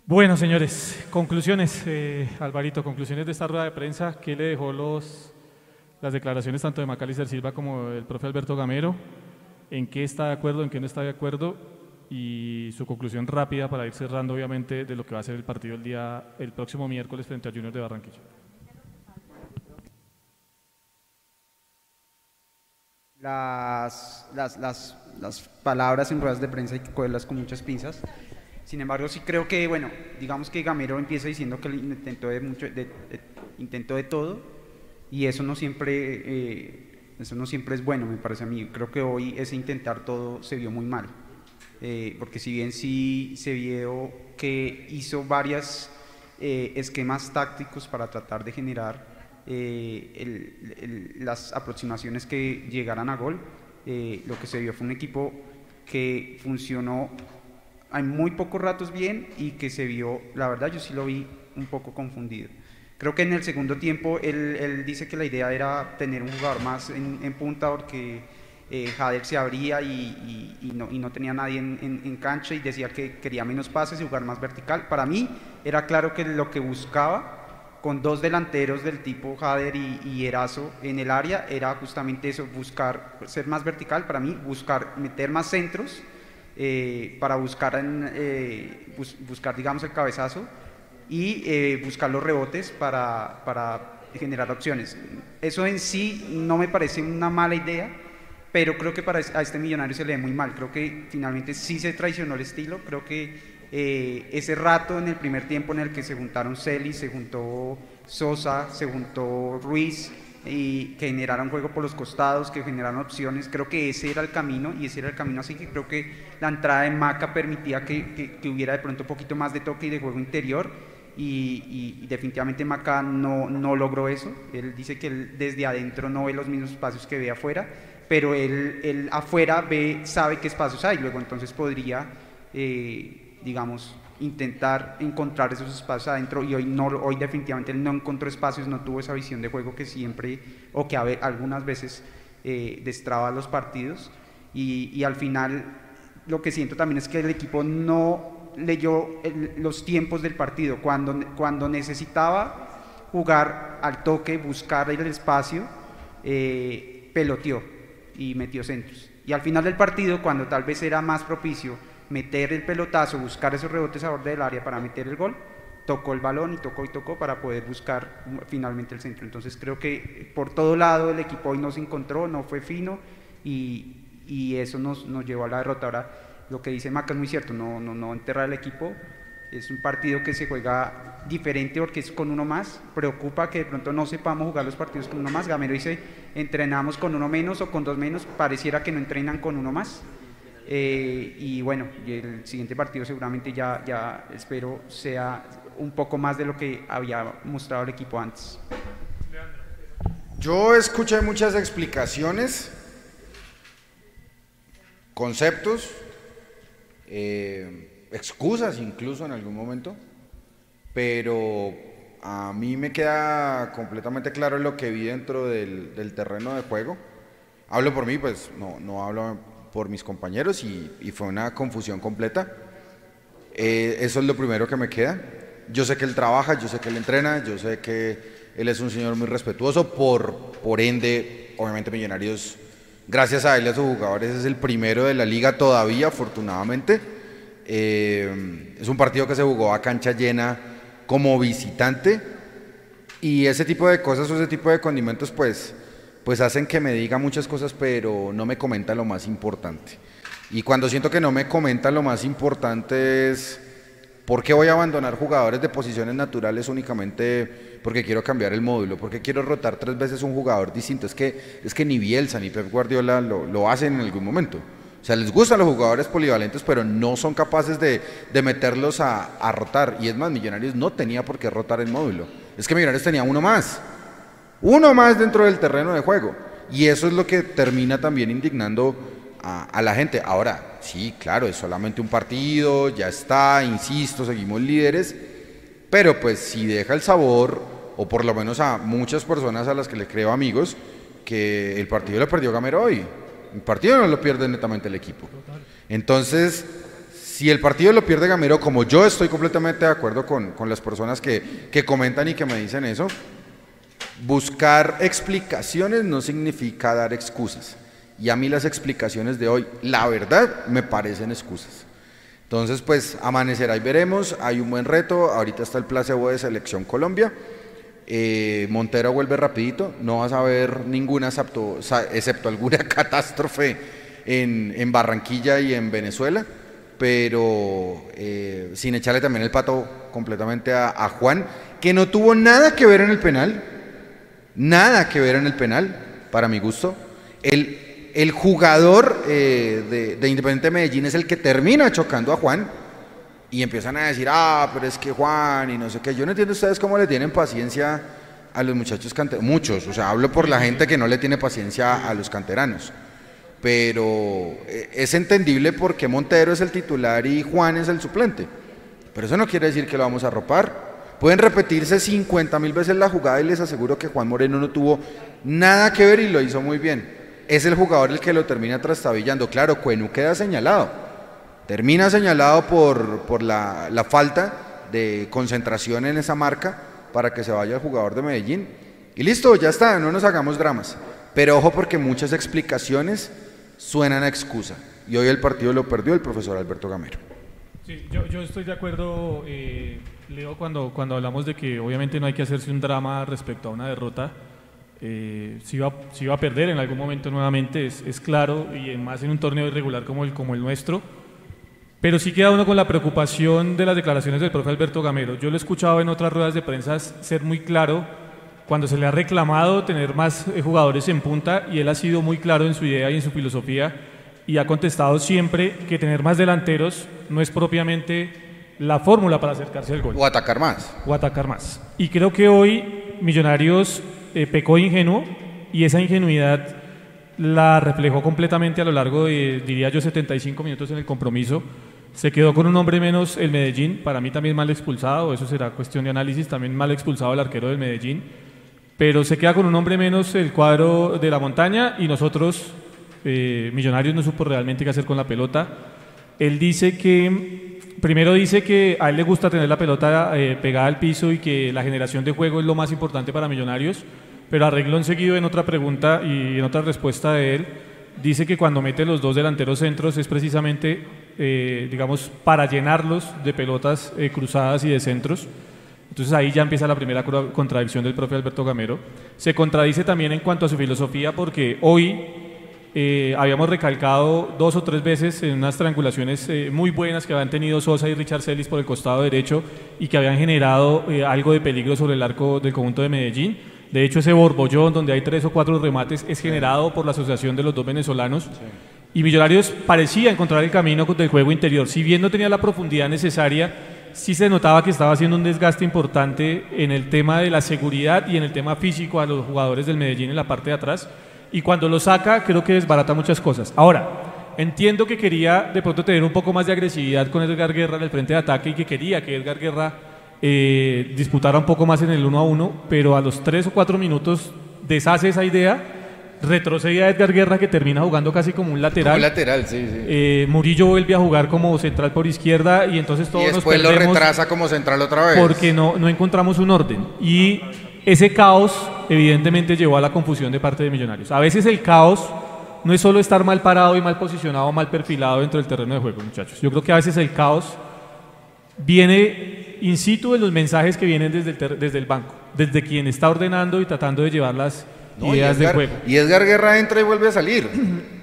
Bueno, señores, conclusiones. Eh, Alvarito, conclusiones de esta rueda de prensa. ¿Qué le dejó los, las declaraciones tanto de Macalister Silva como del profe Alberto Gamero? ¿En qué está de acuerdo, en qué no está de acuerdo? Y su conclusión rápida para ir cerrando, obviamente, de lo que va a ser el partido el, día, el próximo miércoles frente a Junior de Barranquilla. Las, las, las, las palabras en ruedas de prensa hay que cogerlas con muchas pinzas. Sin embargo, sí creo que, bueno, digamos que Gamero empieza diciendo que intentó de, mucho, intentó de todo y eso no siempre, eh, eso no siempre es bueno, me parece a mí. Creo que hoy ese intentar todo se vio muy mal, eh, porque si bien sí se vio que hizo varios eh, esquemas tácticos para tratar de generar las aproximaciones que llegaran a gol, lo que se vio fue un equipo que funcionó hay muy pocos ratos bien y que se vio, la verdad yo sí lo vi un poco confundido. Creo que en el segundo tiempo él, dice que la idea era tener un jugador más en, punta porque eh, Jader se abría y, no, y, no, tenía nadie en, cancha y decía que quería menos pases y jugar más vertical. Para mí era claro que lo que buscaba con dos delanteros del tipo Jader y, y Erazo en el área era justamente eso, buscar ser más vertical, para mí buscar meter más centros eh, para buscar, eh, buscar, digamos, el cabezazo y eh, buscar los rebotes para, para generar opciones. Eso en sí no me parece una mala idea, pero creo que para a este millonario se le ve muy mal. Creo que finalmente sí se traicionó el estilo. Creo que ese rato en el primer tiempo en el que se juntaron Celis, se juntó Sosa, se juntó Ruiz, y que generaran juego por los costados, que generaran opciones. Creo que ese era el camino y ese era el camino, así que creo que la entrada de Maca permitía que, que, hubiera de pronto un poquito más de toque y de juego interior y, definitivamente Maca no, no, logró eso. Él dice que él desde adentro no ve los mismos espacios que ve afuera pero él, él afuera ve, sabe qué espacios hay, luego entonces podría, eh, digamos, intentar encontrar esos espacios adentro y hoy, no, hoy definitivamente él no encontró espacios, no tuvo esa visión de juego que siempre o que a algunas veces eh, destraba los partidos y, y, al final lo que siento también es que el equipo no leyó los tiempos del partido, cuando, cuando necesitaba jugar al toque, buscar el espacio, eh, peloteó y metió centros. Y al final del partido, cuando tal vez era más propicio meter el pelotazo, buscar esos rebotes a borde del área para meter el gol, tocó el balón y tocó y tocó para poder buscar finalmente el centro. Entonces creo que por todo lado el equipo hoy no se encontró, no fue fino y, y eso nos, nos, llevó a la derrota. Ahora, lo que dice Maca es muy cierto, no, no, no enterrar al equipo. Es un partido que se juega diferente porque es con uno más. Preocupa que de pronto no sepamos jugar los partidos con uno más. Gamero dice, entrenamos con uno menos o con dos menos. Pareciera que no entrenan con uno más. Eh, y bueno, el siguiente partido seguramente ya, ya espero sea un poco más de lo que había mostrado el equipo antes. Yo escuché muchas explicaciones, conceptos, eh, excusas incluso en algún momento, pero a mí me queda completamente claro lo que vi dentro del, del terreno de juego. Hablo por mí, pues no, no hablo por mis compañeros y, y fue una confusión completa. Eh, eso es lo primero que me queda. Yo sé que él trabaja, yo sé que él entrena, yo sé que él es un señor muy respetuoso, por, por ende, obviamente Millonarios, gracias a él y a sus jugadores, es el primero de la liga todavía, afortunadamente. Eh, es un partido que se jugó a cancha llena como visitante y ese tipo de cosas o ese tipo de condimentos, pues pues hacen que me diga muchas cosas, pero no me comenta lo más importante. Y cuando siento que no me comenta lo más importante es por qué voy a abandonar jugadores de posiciones naturales únicamente porque quiero cambiar el módulo, porque quiero rotar tres veces un jugador distinto. Es que, es que ni Bielsa ni Pep Guardiola lo, lo hacen en algún momento. O sea, les gustan los jugadores polivalentes, pero no son capaces de, de meterlos a, a, rotar. Y es más, Millonarios no tenía por qué rotar el módulo. Es que Millonarios tenía uno más. Uno más dentro del terreno de juego. Y eso es lo que termina también indignando a, la gente. Ahora, sí, claro, es solamente un partido, ya está, insisto, seguimos líderes, pero pues si deja el sabor, o por lo menos a muchas personas a las que le creo amigos, que el partido lo perdió Gamero hoy. El partido no lo pierde netamente el equipo. Entonces, si el partido lo pierde Gamero, como yo estoy completamente de acuerdo con, las personas que comentan y que me dicen eso, Buscar explicaciones no significa dar excusas. Y a mí las explicaciones de hoy, la verdad, me parecen excusas. Entonces, pues amanecerá y veremos. Hay un buen reto. Ahorita está el placebo de Selección Colombia. Eh, Montero vuelve rapidito. No vas a ver ninguna, excepto, alguna catástrofe en, en, Barranquilla y en Venezuela. Pero eh, sin echarle también el pato completamente a Juan, que no tuvo nada que ver en el penal nada que ver en el penal, para mi gusto. El, el jugador eh, de, de, Independiente Medellín es el que termina chocando a Juan y empiezan a decir, ah, pero es que Juan y no sé qué. Yo no entiendo ustedes cómo le tienen paciencia a los muchachos canteranos, muchos, o sea, hablo por la gente que no le tiene paciencia a los canteranos. Pero eh, es entendible porque Montero es el titular y Juan es el suplente. Pero eso no quiere decir que lo vamos a ropar. Pueden repetirse 50 mil veces la jugada y les aseguro que Juan Moreno no tuvo nada que ver y lo hizo muy bien. Es el jugador el que lo termina trastabillando. Claro, Cuenu queda señalado. Termina señalado por, por la, la, falta de concentración en esa marca para que se vaya el jugador de Medellín. Y listo, ya está, no nos hagamos dramas. Pero ojo porque muchas explicaciones suenan a excusa. Y hoy el partido lo perdió el profesor Alberto Gamero. Sí, yo, estoy de acuerdo. Eh Leo, cuando, cuando hablamos de que obviamente no hay que hacerse un drama respecto a una derrota, eh, si, va, si va a perder en algún momento nuevamente, es, es, claro, y más en un torneo irregular como el, como el nuestro. Pero sí queda uno con la preocupación de las declaraciones del profe Alberto Gamero. Yo lo he escuchado en otras ruedas de prensa ser muy claro cuando se le ha reclamado tener más eh, jugadores en punta y él ha sido muy claro en su idea y en su filosofía y ha contestado siempre que tener más delanteros no es propiamente la fórmula para acercarse al gol. O atacar más. O atacar más. Y creo que hoy Millonarios eh, pecó ingenuo y esa ingenuidad la reflejó completamente a lo largo de, diría yo, 75 minutos en el compromiso. Se quedó con un hombre menos el Medellín, para mí también mal expulsado, eso será cuestión de análisis, también mal expulsado el arquero del Medellín, pero se queda con un hombre menos el cuadro de la montaña y nosotros, eh, Millonarios, no supo realmente qué hacer con la pelota. Él dice que, primero dice que a él le gusta tener la pelota eh, pegada al piso y que la generación de juego es lo más importante para Millonarios, pero arregló enseguida en otra pregunta y en otra respuesta de él, dice que cuando mete los dos delanteros centros es precisamente, eh, digamos, para llenarlos de pelotas eh, cruzadas y de centros. Entonces ahí ya empieza la primera contradicción del profe Alberto Gamero. Se contradice también en cuanto a su filosofía porque hoy eh, habíamos recalcado dos o tres veces en unas triangulaciones eh, muy buenas que habían tenido Sosa y Richard Celis por el costado derecho y que habían generado eh, algo de peligro sobre el arco del conjunto de Medellín. De hecho, ese borbollón donde hay tres o cuatro remates es generado por la asociación de los dos venezolanos. Y Millonarios parecía encontrar el camino del juego interior. Si bien no tenía la profundidad necesaria, sí se notaba que estaba haciendo un desgaste importante en el tema de la seguridad y en el tema físico a los jugadores del Medellín en la parte de atrás. Y cuando lo saca, creo que desbarata muchas cosas. Ahora, entiendo que quería de pronto tener un poco más de agresividad con Edgar Guerra en el frente de ataque y que quería que Edgar Guerra eh, disputara un poco más en el 1 a 1, pero a los 3 o 4 minutos deshace esa idea, retrocede a Edgar Guerra que termina jugando casi como un lateral. Como lateral, sí, sí. Eh, Murillo vuelve a jugar como central por izquierda y entonces todos y nos después lo perdemos retrasa como central otra vez. porque no, no encontramos un orden. Y ese caos evidentemente llevó a la confusión de parte de Millonarios. A veces el caos no es solo estar mal parado y mal posicionado, mal perfilado dentro del terreno de juego, muchachos. Yo creo que a veces el caos viene in situ de los mensajes que vienen desde el, banco, desde quien está ordenando y tratando de llevar las No, y Edgar, de juego. y Edgar Guerra entra y vuelve a salir.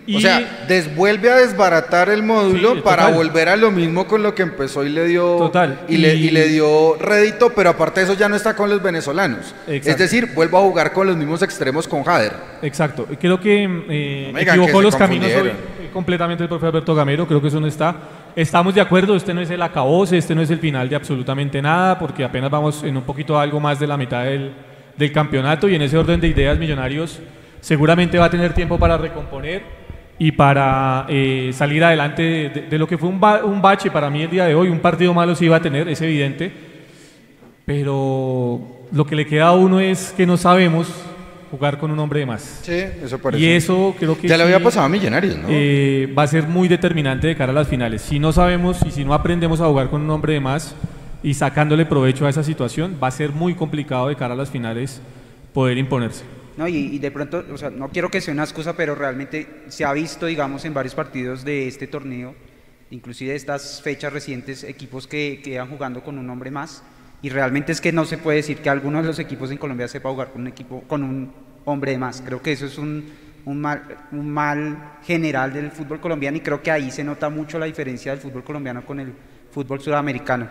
Y- O sea, desvuelve a desbaratar el módulo Sí, para volver a lo mismo con lo que empezó y le dio Total. Y, le, Y- y le dio rédito, pero aparte de eso ya no está con los venezolanos. Exacto. Es decir, vuelve a jugar con los mismos extremos con Jader. Exacto. Creo que eh, No equivocó que los caminos hoy eh, completamente el profe Alberto Gamero. Creo que eso no está. Estamos de acuerdo, este no es el acabose, este no es el final de absolutamente nada, porque apenas vamos en un poquito algo más de la mitad del, del campeonato y en ese orden de ideas, Millonarios seguramente va a tener tiempo para recomponer y para eh, salir adelante de, de- de lo que fue un, ba- un bache para mí el día de hoy. Un partido malo sí iba a tener, es evidente, pero lo que le queda a uno es que no sabemos jugar con un hombre de más. Sí, eso parece. Y eso creo que Ya le sí, había pasado a Millonarios, ¿no? eh, va a ser muy determinante de cara a las finales. Si no sabemos y si no aprendemos a jugar con un hombre de más y sacándole provecho a esa situación, va a ser muy complicado de cara a las finales poder imponerse. No, y, de pronto, o sea, no quiero que sea una excusa, pero realmente se ha visto, digamos, en varios partidos de este torneo, inclusive estas fechas recientes, equipos que quedan jugando con un hombre más. Y realmente es que no se puede decir que alguno de los equipos en Colombia sepa jugar con un equipo, con un hombre de más. Creo que eso es un, un mal, un mal general del fútbol colombiano y creo que ahí se nota mucho la diferencia del fútbol colombiano con el fútbol sudamericano.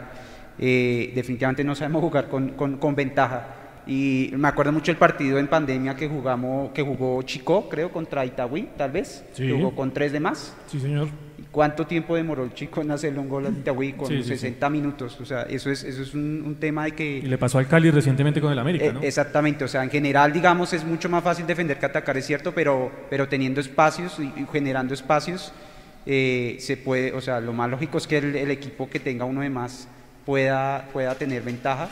Eh, definitivamente no sabemos jugar con, con- con ventaja. Y me acuerdo mucho el partido en pandemia que jugamos, que jugó Chico, creo, contra Itagüí, tal vez. Sí. Jugó con tres de más. Sí, señor. ¿Y ¿Cuánto tiempo demoró el Chico en hacerle un gol a Itagüí con Sí, sí, sí. 60 minutos? O sea, eso es, eso es un, un tema de que... Y le pasó al Cali recientemente con el América, Eh, ¿no? Exactamente, o sea, en general, digamos, es mucho más fácil defender que atacar, es cierto, pero, pero teniendo espacios y, y generando espacios, eh, se puede, o sea, lo más lógico es que el, el equipo que tenga uno de más pueda, pueda tener ventaja.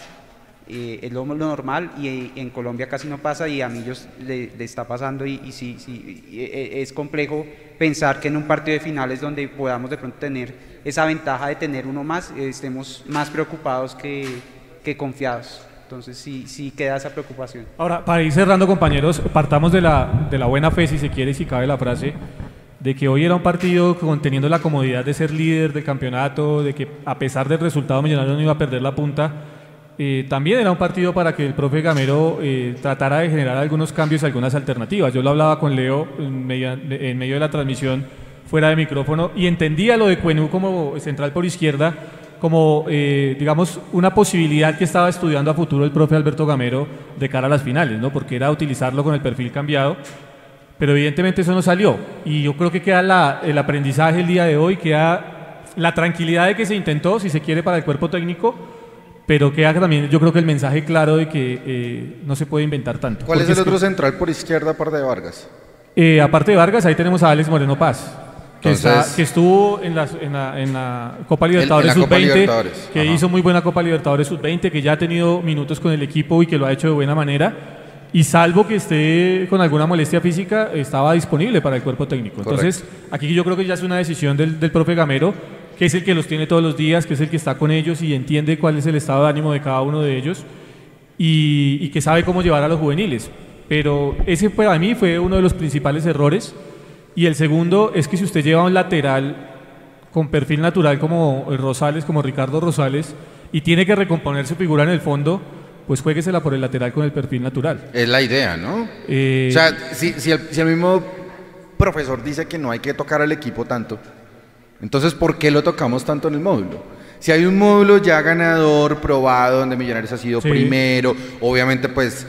eh, es lo, normal y eh, en Colombia casi no pasa y a Millos le, le está pasando y, y sí, sí, y, eh, es complejo pensar que en un partido de finales donde podamos de pronto tener esa ventaja de tener uno más, eh, estemos más preocupados que, que confiados. Entonces sí, sí queda esa preocupación. Ahora, para ir cerrando, compañeros, partamos de la, de la buena fe, si se quiere, si cabe la frase, de que hoy era un partido con- teniendo la comodidad de ser líder del campeonato, de que a pesar del resultado Millonarios no iba a perder la punta. eh, también era un partido para que el profe Gamero eh, tratara de generar algunos cambios y algunas alternativas. Yo lo hablaba con Leo en medio, en medio de la transmisión fuera de micrófono y entendía lo de Cuenú como central por izquierda como, eh, digamos, una posibilidad que estaba estudiando a futuro el profe Alberto Gamero de cara a las finales, ¿no? Porque era utilizarlo con el perfil cambiado, pero evidentemente eso no salió. Y yo creo que queda la- el aprendizaje el día de hoy, queda la tranquilidad de que se intentó, si se quiere, para el cuerpo técnico, pero queda también, yo creo que el mensaje claro de que eh, no se puede inventar tanto. ¿Cuál es el que- otro central por izquierda aparte de Vargas? Eh, aparte de Vargas, ahí tenemos a Alex Moreno Paz, que, está- Entonces- que estuvo en, las- en la, en la Copa Libertadores en la Copa Sub-20, Libertadores, que ajá. hizo muy buena Copa Libertadores Sub-20, que ya ha tenido minutos con el equipo y que lo ha hecho de buena manera. Y salvo que esté con alguna molestia física, estaba disponible para el cuerpo técnico. Entonces, aquí yo creo que ya es una decisión del, del profe Gamero, que es el que los tiene todos los días, que es el que está con ellos y entiende cuál es el estado de ánimo de cada uno de ellos y, y que sabe cómo llevar a los juveniles. Pero ese para mí fue uno de los principales errores. Y el segundo es que si usted lleva un lateral con perfil natural como Rosales, como Ricardo Rosales, y tiene que recomponer su figura en el fondo, pues juéguesela por el lateral con el perfil natural. Es la idea, ¿no? Eh, O sea, si, si el, si el mismo profesor dice que no hay que tocar al equipo tanto, entonces ¿por qué lo tocamos tanto en el módulo? Si hay un módulo ya ganador, probado, donde Millonarios ha sido Sí. primero, obviamente pues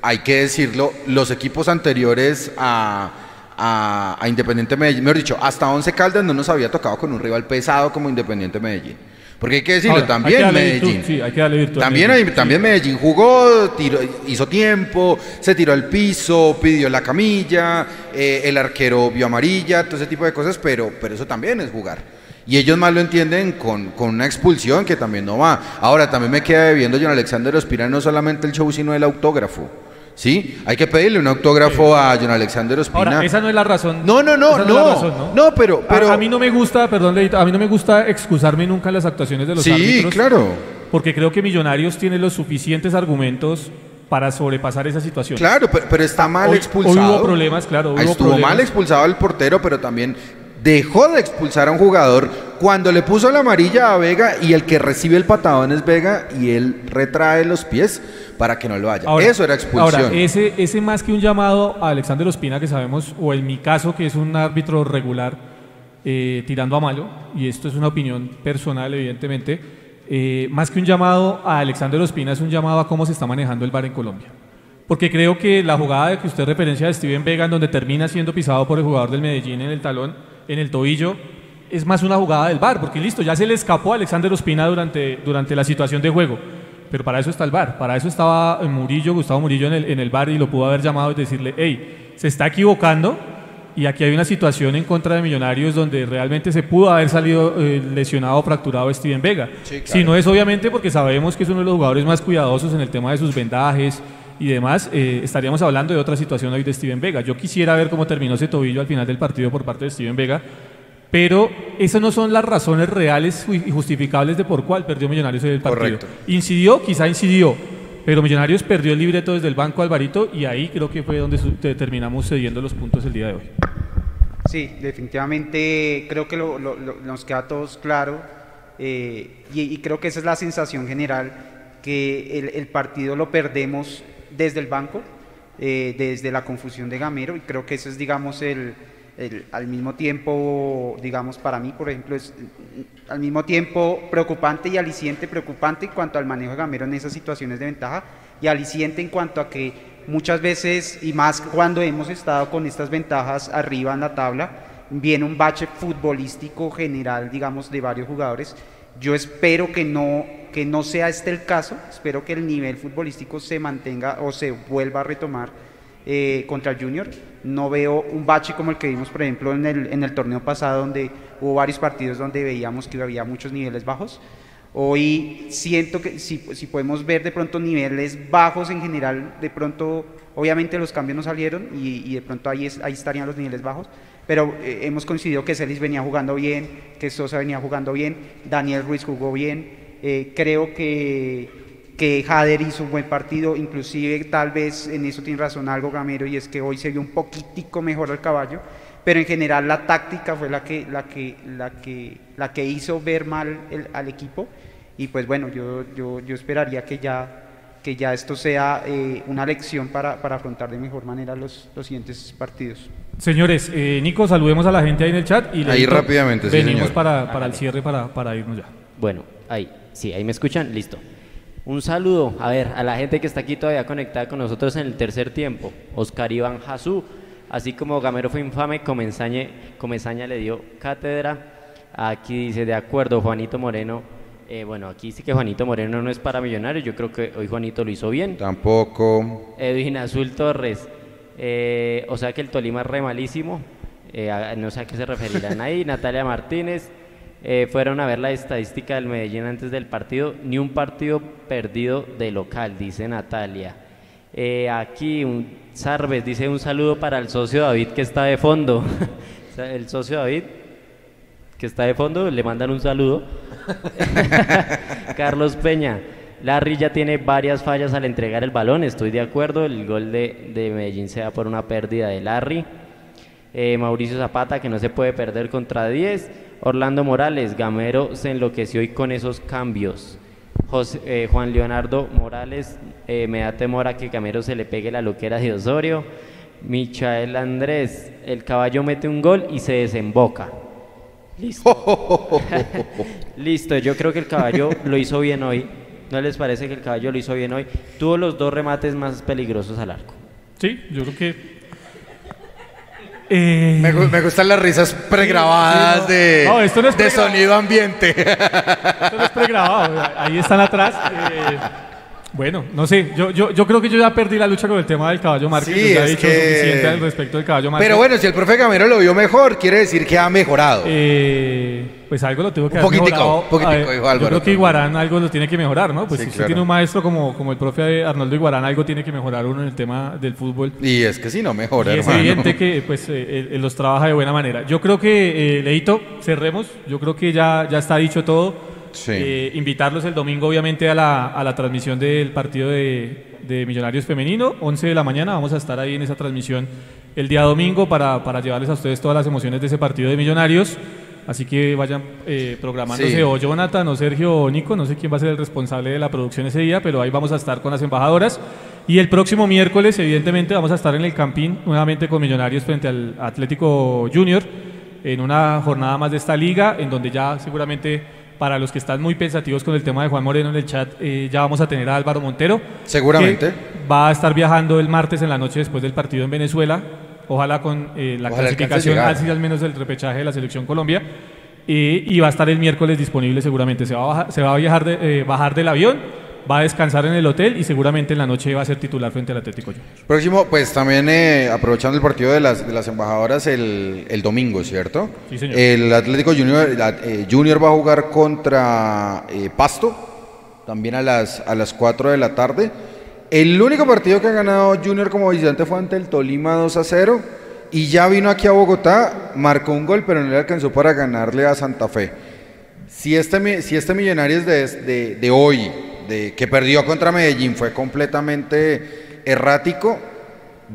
hay que decirlo, los equipos anteriores a, a, a Independiente Medellín, mejor dicho, hasta Once Caldas no nos había tocado con un rival pesado como Independiente Medellín. Porque hay que decirlo, Ahora, hay también que Medellín. virtud, sí, hay que darle virtud También, Medellín, hay- también Medellín jugó, tiró- hizo tiempo, se tiró al piso, pidió la camilla, eh, el arquero vio amarilla, todo ese tipo de cosas, pero, pero eso también es jugar. Y ellos más lo entienden con, con una expulsión que también no va. Ahora, también me queda debiendo John Alexander Ospina no solamente el show, sino el autógrafo. ¿Sí? Hay que pedirle un autógrafo a John Alexander Ospina. Ahora, esa no es la razón. No, no, no, no. razón, ¿no? No, pero- A- pero- A, mí no me gusta, perdón, Leito, a mí no me gusta excusarme nunca en las actuaciones de los Sí, árbitros. claro. Porque creo que Millonarios tiene los suficientes argumentos para sobrepasar esa situación. Claro, pero, pero está mal Hoy- hoy expulsado. hubo problemas, claro, hubo Estuvo problemas. mal expulsado el portero, pero también dejó de expulsar a un jugador cuando le puso la amarilla a Vega y el que recibe el patadón es Vega y él retrae los pies para que no lo haya. Ahora- Eso era expulsión. Ahora, ese, ese más que un llamado a Alexander Ospina, que sabemos, o en mi caso, que es un árbitro regular, eh, tirando a malo, y esto es una opinión personal, evidentemente, eh, más que un llamado a Alexander Ospina, es un llamado a cómo se está manejando el VAR en Colombia. Porque creo que la jugada de que usted referencia de Steven Vega, en donde termina siendo pisado por el jugador del Medellín en el talón, en el tobillo, es más una jugada del VAR, porque listo, ya se le escapó a Alexander Ospina durante, durante la situación de juego. Pero para eso está el VAR, para eso estaba Murillo, Gustavo Murillo en el, en el VAR y lo pudo haber llamado y decirle, hey, se está equivocando y aquí hay una situación en contra de Millonarios donde realmente se pudo haber salido eh, lesionado o fracturado Steven Vega. Sí, claro. Si no es obviamente porque sabemos que es uno de los jugadores más cuidadosos en el tema de sus vendajes y demás, eh, estaríamos hablando de otra situación hoy de Steven Vega. Yo quisiera ver cómo terminó ese tobillo al final del partido por parte de Steven Vega, pero esas no son las razones reales y justificables de por cuál perdió Millonarios en el partido. Correcto. Incidió, quizá incidió, pero Millonarios perdió el libreto desde el banco Alvarito y ahí creo que fue donde terminamos cediendo los puntos el día de hoy. Sí, definitivamente creo que lo- lo- lo- nos queda a todos claro eh, y, y creo que esa es la sensación general, que el, el partido lo perdemos desde el banco, eh, desde la confusión de Gamero y creo que eso es, digamos, el, el- al mismo tiempo, digamos, para mí, por ejemplo, es al mismo tiempo preocupante y aliciente, preocupante en cuanto al manejo de Gamero en esas situaciones de ventaja y aliciente en cuanto a que muchas veces, y más cuando hemos estado con estas ventajas arriba en la tabla, viene un bache futbolístico general, digamos, de varios jugadores. Yo espero que no, que no sea este el caso, espero que el nivel futbolístico se mantenga o se vuelva a retomar eh, contra el Junior. No veo un bache como el que vimos, por ejemplo, en el, en el torneo pasado, donde hubo varios partidos donde veíamos que había muchos niveles bajos. Hoy siento que si, si podemos ver de pronto niveles bajos en general, de pronto, obviamente los cambios no salieron y, y de pronto ahí, es- ahí estarían los niveles bajos, pero eh, hemos coincidido que Celis venía jugando bien, que Sosa venía jugando bien, Daniel Ruiz jugó bien, eh, creo que, que Jader hizo un buen partido, inclusive tal vez en eso tiene razón algo Gamero y es que hoy se vio un poquitico mejor al caballo, pero en general la táctica fue la que, la que, la que, la que hizo ver mal el- al equipo y pues bueno, yo, yo, yo esperaría que ya, que ya esto sea eh, una lección para, para afrontar de mejor manera los, los siguientes partidos. Señores, eh, Nico, saludemos a la gente ahí en el chat y Ahí rápidamente, sí, venimos señor. para, para el cierre para, para irnos ya. Bueno, ahí, sí, ahí me escuchan, listo. Un saludo, a ver, a la gente que está aquí todavía conectada con nosotros en el tercer tiempo. Oscar Iván Jasú, así como Gamero fue infame, Comenzañe, Comesaña le dio cátedra. Aquí dice, de acuerdo, Juanito Moreno. Eh, bueno, aquí sí que Juanito Moreno no es para millonarios, yo creo que hoy Juanito lo hizo bien. Tampoco. Edwin Azul Torres. Eh, o sea que el Tolima es re malísimo. Eh, no sé a qué se referirán ahí. Natalia Martínez. Eh, fueron a ver la estadística del Medellín antes del partido. Ni un partido perdido de local, dice Natalia. Eh, aquí un Sarves dice un saludo para el socio David que está de fondo. El socio David que está de fondo, le mandan un saludo. Carlos Peña. Larry ya tiene varias fallas al entregar el balón, estoy de acuerdo. El gol de, de Medellín se da por una pérdida de Larry. Eh, Mauricio Zapata, que no se puede perder contra 10. Orlando Morales, Gamero se enloqueció hoy con esos cambios. José- eh, Juan Leonardo Morales, eh, me da temor a que Gamero se le pegue la loquera de Osorio. Michael Andrés, el caballo mete un gol y se desemboca. Listo. Listo, yo creo que el caballo lo hizo bien hoy. ¿No les parece que el caballo lo hizo bien hoy? Tuvo los dos remates más peligrosos al arco. Sí, yo creo que. Eh, Me, me gustan las risas pregrabadas Sí, no. de, No, esto no es de pregrabado. sonido ambiente. Esto no es pregrabado, ahí están atrás. eh, bueno, no sé, yo, yo, yo creo que yo ya perdí la lucha con el tema del caballo Márquez. Sí, ya he dicho que- suficiente al respecto del caballo Márquez. Pero bueno, si el profe Gamero lo vio mejor, quiere decir que ha mejorado. Eh, pues algo lo tengo que Un haber poquitico, mejorado. un poquitico, ver, dijo Yo Álvaro. creo que Iguarán algo lo tiene que mejorar, ¿no? Pues Sí, si usted claro. tiene un maestro como, como el profe Arnoldo Iguarán, algo tiene que mejorar uno en el tema del fútbol. Y es que si no mejora, Y es hermano. evidente que pues, eh, él los trabaja de buena manera. Yo creo que, eh, Leito, cerremos. Yo creo que ya, ya está dicho todo. Eh, invitarlos el domingo, obviamente, a la, a la transmisión del partido de, de Millonarios Femenino, 11 de la mañana. Vamos a estar ahí en esa transmisión el día domingo para, para llevarles a ustedes todas las emociones de ese partido de Millonarios. Así que vayan eh, programándose Sí. o Jonathan o Sergio o Nico, no sé quién va a ser el responsable de la producción ese día, pero ahí vamos a estar con las embajadoras. Y el próximo miércoles, evidentemente, vamos a estar en el Campín nuevamente con Millonarios frente al Atlético Junior en una jornada más de esta liga, en donde ya seguramente para los que están muy pensativos con el tema de Juan Moreno en el chat, eh, ya vamos a tener a Álvaro Montero. Seguramente. que Va a estar viajando el martes en la noche después del partido en Venezuela. Ojalá con eh, la Ojalá clasificación, así al menos del repechaje de la Selección Colombia. Eh, y va a estar el miércoles disponible seguramente. Se va a, bajar, se va a viajar de- bajar del avión, va a descansar en el hotel y seguramente en la noche va a ser titular frente al Atlético Junior. Próximo, pues también eh, aprovechando el partido de las, de las embajadoras el, el domingo, ¿cierto? Sí, señor. El Atlético Junior, la- eh, Junior va a jugar contra eh, Pasto, también a las, a las 4 de la tarde. El único partido que ha ganado Junior como visitante fue ante el Tolima 2 a 0 y ya vino aquí a Bogotá, marcó un gol, pero no le alcanzó para ganarle a Santa Fe. Si este, si este Millonarios de, de- de hoy, de, que perdió contra Medellín, fue completamente errático,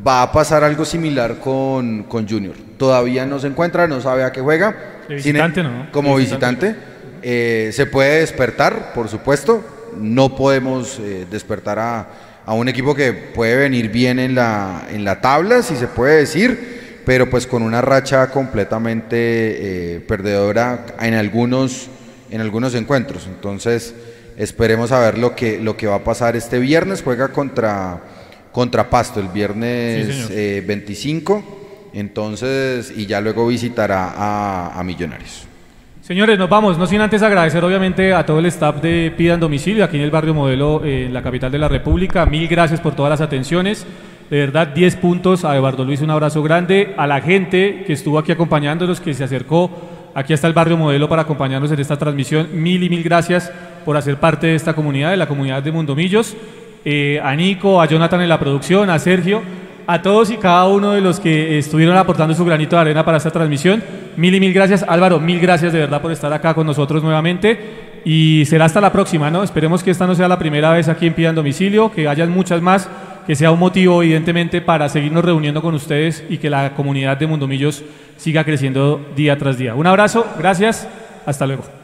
va a pasar algo similar con, con Junior. Todavía no se encuentra, no sabe a qué juega. De Sin- visitante, ¿no? Como De visitante. Eh, se puede despertar, por supuesto. No podemos eh, despertar a, a un equipo que puede venir bien en la, en la tabla, si se puede decir, pero pues con una racha completamente eh, perdedora en algunos, en algunos encuentros. Entonces, esperemos a ver lo que, lo que va a pasar este viernes. Juega contra, contra Pasto el viernes Sí, señor. eh, 25. Entonces, y ya luego visitará a, a Millonarios. Señores, nos vamos, no sin antes agradecer obviamente a todo el staff de Pidan Domicilio aquí en el barrio Modelo, eh, en la capital de la República. Mil gracias por todas las atenciones. De verdad, 10 puntos. A Eduardo Luis un abrazo grande. A la gente que estuvo aquí acompañándonos, que se acercó aquí hasta el barrio Modelo para acompañarnos en esta transmisión. Mil y mil gracias por hacer parte de esta comunidad, de la comunidad de Mundomillos. Eh, a Nico, a Jonathan en la producción, a Sergio, a todos y cada uno de los que estuvieron aportando su granito de arena para esta transmisión. Mil y mil gracias, Álvaro, mil gracias de verdad por estar acá con nosotros nuevamente. Y será hasta la próxima, ¿no? Esperemos que esta no sea la primera vez aquí en Pidan Domicilio, que hayan muchas más, que sea un motivo, evidentemente, para seguirnos reuniendo con ustedes y que la comunidad de Mundomillos siga creciendo día tras día. Un abrazo, gracias, hasta luego.